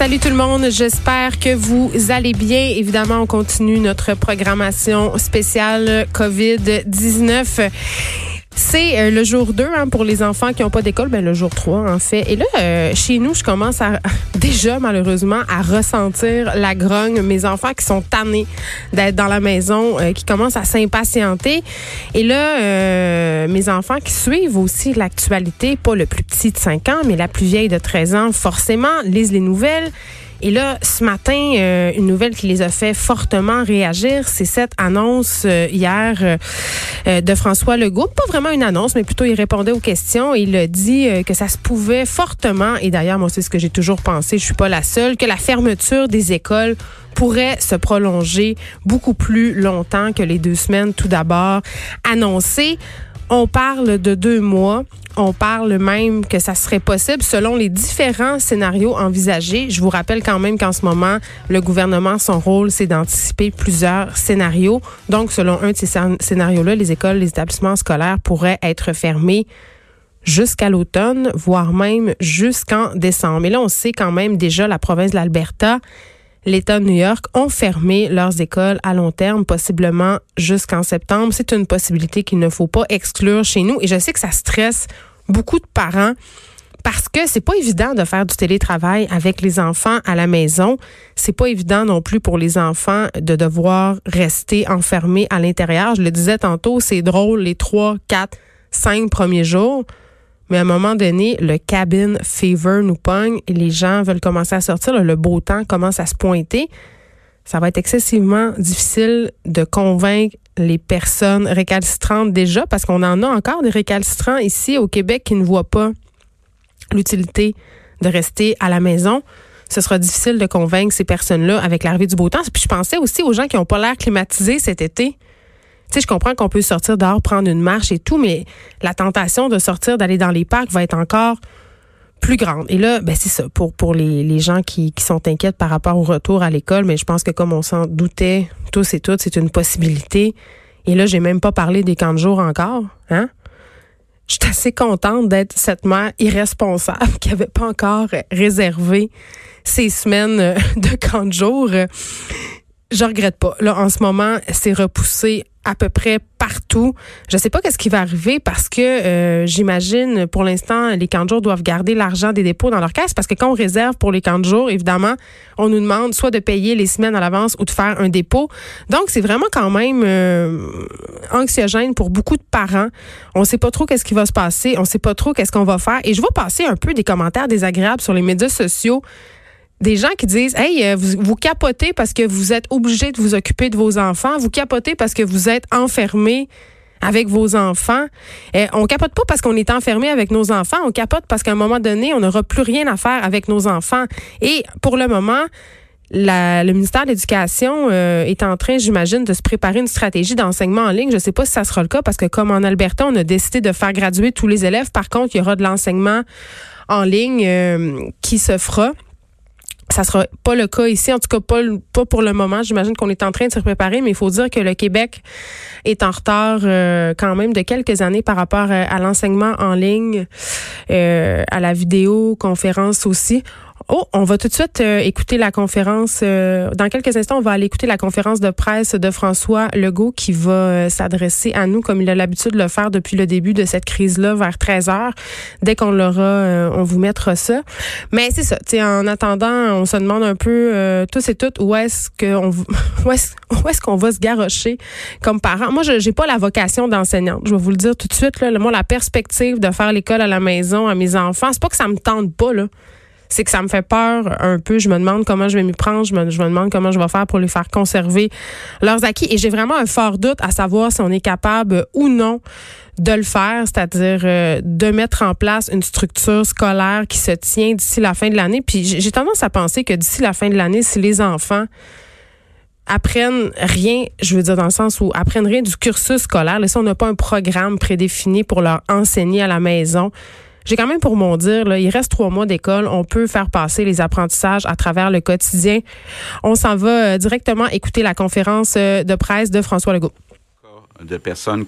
Salut tout le monde, j'espère que vous allez bien. Évidemment, on continue notre programmation spéciale COVID-19. C'est euh, le jour 2 hein, pour les enfants qui n'ont pas d'école, ben le jour 3 en fait. Et là, euh, chez nous, je commence à déjà malheureusement à ressentir la grogne. Mes enfants qui sont tannés d'être dans la maison, euh, qui commencent à s'impatienter. Et là, mes enfants qui suivent aussi l'actualité, pas le plus petit de 5 ans, mais la plus vieille de 13 ans, forcément, lisent les nouvelles. Et là, ce matin, euh, une nouvelle qui les a fait fortement réagir, c'est cette annonce euh, hier euh, de François Legault. Pas vraiment une annonce, mais plutôt il répondait aux questions et il a dit que ça se pouvait fortement, et d'ailleurs, moi, c'est ce que j'ai toujours pensé, je suis pas la seule, que la fermeture des écoles pourrait se prolonger beaucoup plus longtemps que les deux semaines tout d'abord annoncées. On parle de deux mois. On parle même que ça serait possible selon les différents scénarios envisagés. Je vous rappelle quand même qu'en ce moment, le gouvernement, son rôle, c'est d'anticiper plusieurs scénarios. Donc, selon un de ces scénarios-là, les écoles, les établissements scolaires pourraient être fermés jusqu'à l'automne, voire même jusqu'en décembre. Mais là, on sait quand même déjà la province de l'Alberta l'État de New York ont fermé leurs écoles à long terme, possiblement jusqu'en septembre. C'est une possibilité qu'il ne faut pas exclure chez nous. Et je sais que ça stresse beaucoup de parents parce que c'est pas évident de faire du télétravail avec les enfants à la maison. C'est pas évident non plus pour les enfants de devoir rester enfermés à l'intérieur. Je le disais tantôt, c'est drôle les trois, quatre, cinq premiers jours. Mais à un moment donné, le cabin fever nous pogne et les gens veulent commencer à sortir. Le beau temps commence à se pointer. Ça va être excessivement difficile de convaincre les personnes récalcitrantes déjà, parce qu'on en a encore des récalcitrants ici au Québec qui ne voient pas l'utilité de rester à la maison. Ce sera difficile de convaincre ces personnes-là avec l'arrivée du beau temps. Puis je pensais aussi aux gens qui n'ont pas l'air climatisé cet été. Tu sais, je comprends qu'on peut sortir dehors, prendre une marche et tout, mais la tentation de sortir, d'aller dans les parcs va être encore plus grande. Et là, ben c'est ça, pour, les, gens qui, sont inquiets par rapport au retour à l'école, mais je pense que comme on s'en doutait tous et toutes, c'est une possibilité. Et là, j'ai même pas parlé des camps de jour encore, hein? Je suis assez contente d'être cette mère irresponsable qui avait pas encore réservé ces semaines de camp de jour. Je regrette pas. Là, en ce moment, c'est repoussé à peu près partout. Je sais pas qu'est-ce qui va arriver parce que euh, j'imagine pour l'instant les camps de jour doivent garder l'argent des dépôts dans leur caisse parce que quand on réserve pour les camps de jour, évidemment, on nous demande soit de payer les semaines à l'avance ou de faire un dépôt. Donc c'est vraiment quand même euh, anxiogène pour beaucoup de parents. On sait pas trop qu'est-ce qui va se passer, on sait pas trop qu'est-ce qu'on va faire et je vois passer un peu des commentaires désagréables sur les médias sociaux des gens qui disent Hey, euh, vous, vous, capotez parce que vous êtes obligé de vous occuper de vos enfants, vous capotez parce que vous êtes enfermé avec vos enfants. Euh, on capote pas parce qu'on est enfermé avec nos enfants, on capote parce qu'à un moment donné, on n'aura plus rien à faire avec nos enfants. Et pour le moment, la, le ministère de l'Éducation euh, est en train, j'imagine, de se préparer une stratégie d'enseignement en ligne. Je ne sais pas si ça sera le cas parce que comme en Alberta, on a décidé de faire graduer tous les élèves. Par contre, il y aura de l'enseignement en ligne qui se fera. Ça sera pas le cas ici, en tout cas pas, pas pour le moment. J'imagine qu'on est en train de se préparer, mais il faut dire que le Québec est en retard euh, quand même de quelques années par rapport à, l'enseignement en ligne, euh, à la vidéoconférence aussi. Oh, on va tout de suite euh, écouter la conférence. Euh, dans quelques instants, on va aller écouter la conférence de presse de François Legault qui va euh, s'adresser à nous comme il a l'habitude de le faire depuis le début de cette crise-là vers 13 heures. Dès qu'on l'aura, on vous mettra ça. Mais c'est ça. En attendant, on se demande un peu tous et toutes où est-ce qu'on où est-ce, où est-ce qu'on va se garrocher comme parents? Moi, je j'ai pas la vocation d'enseignante. Je vais vous le dire tout de suite. Là, moi, la perspective de faire l'école à la maison à mes enfants, c'est pas que ça me tente pas là c'est que ça me fait peur un peu. Je me demande comment je vais m'y prendre. Je me, je me demande comment je vais faire pour les faire conserver leurs acquis. Et j'ai vraiment un fort doute à savoir si on est capable ou non de le faire, c'est-à-dire euh, de mettre en place une structure scolaire qui se tient d'ici la fin de l'année. Puis j'ai tendance à penser que d'ici la fin de l'année, si les enfants apprennent rien, je veux dire dans le sens où apprennent rien du cursus scolaire, là, si on n'a pas un programme prédéfini pour leur enseigner à la maison, j'ai quand même pour mon dire, il reste trois mois d'école. On peut faire passer les apprentissages à travers le quotidien. On s'en va euh, directement écouter la conférence euh, de presse de François Legault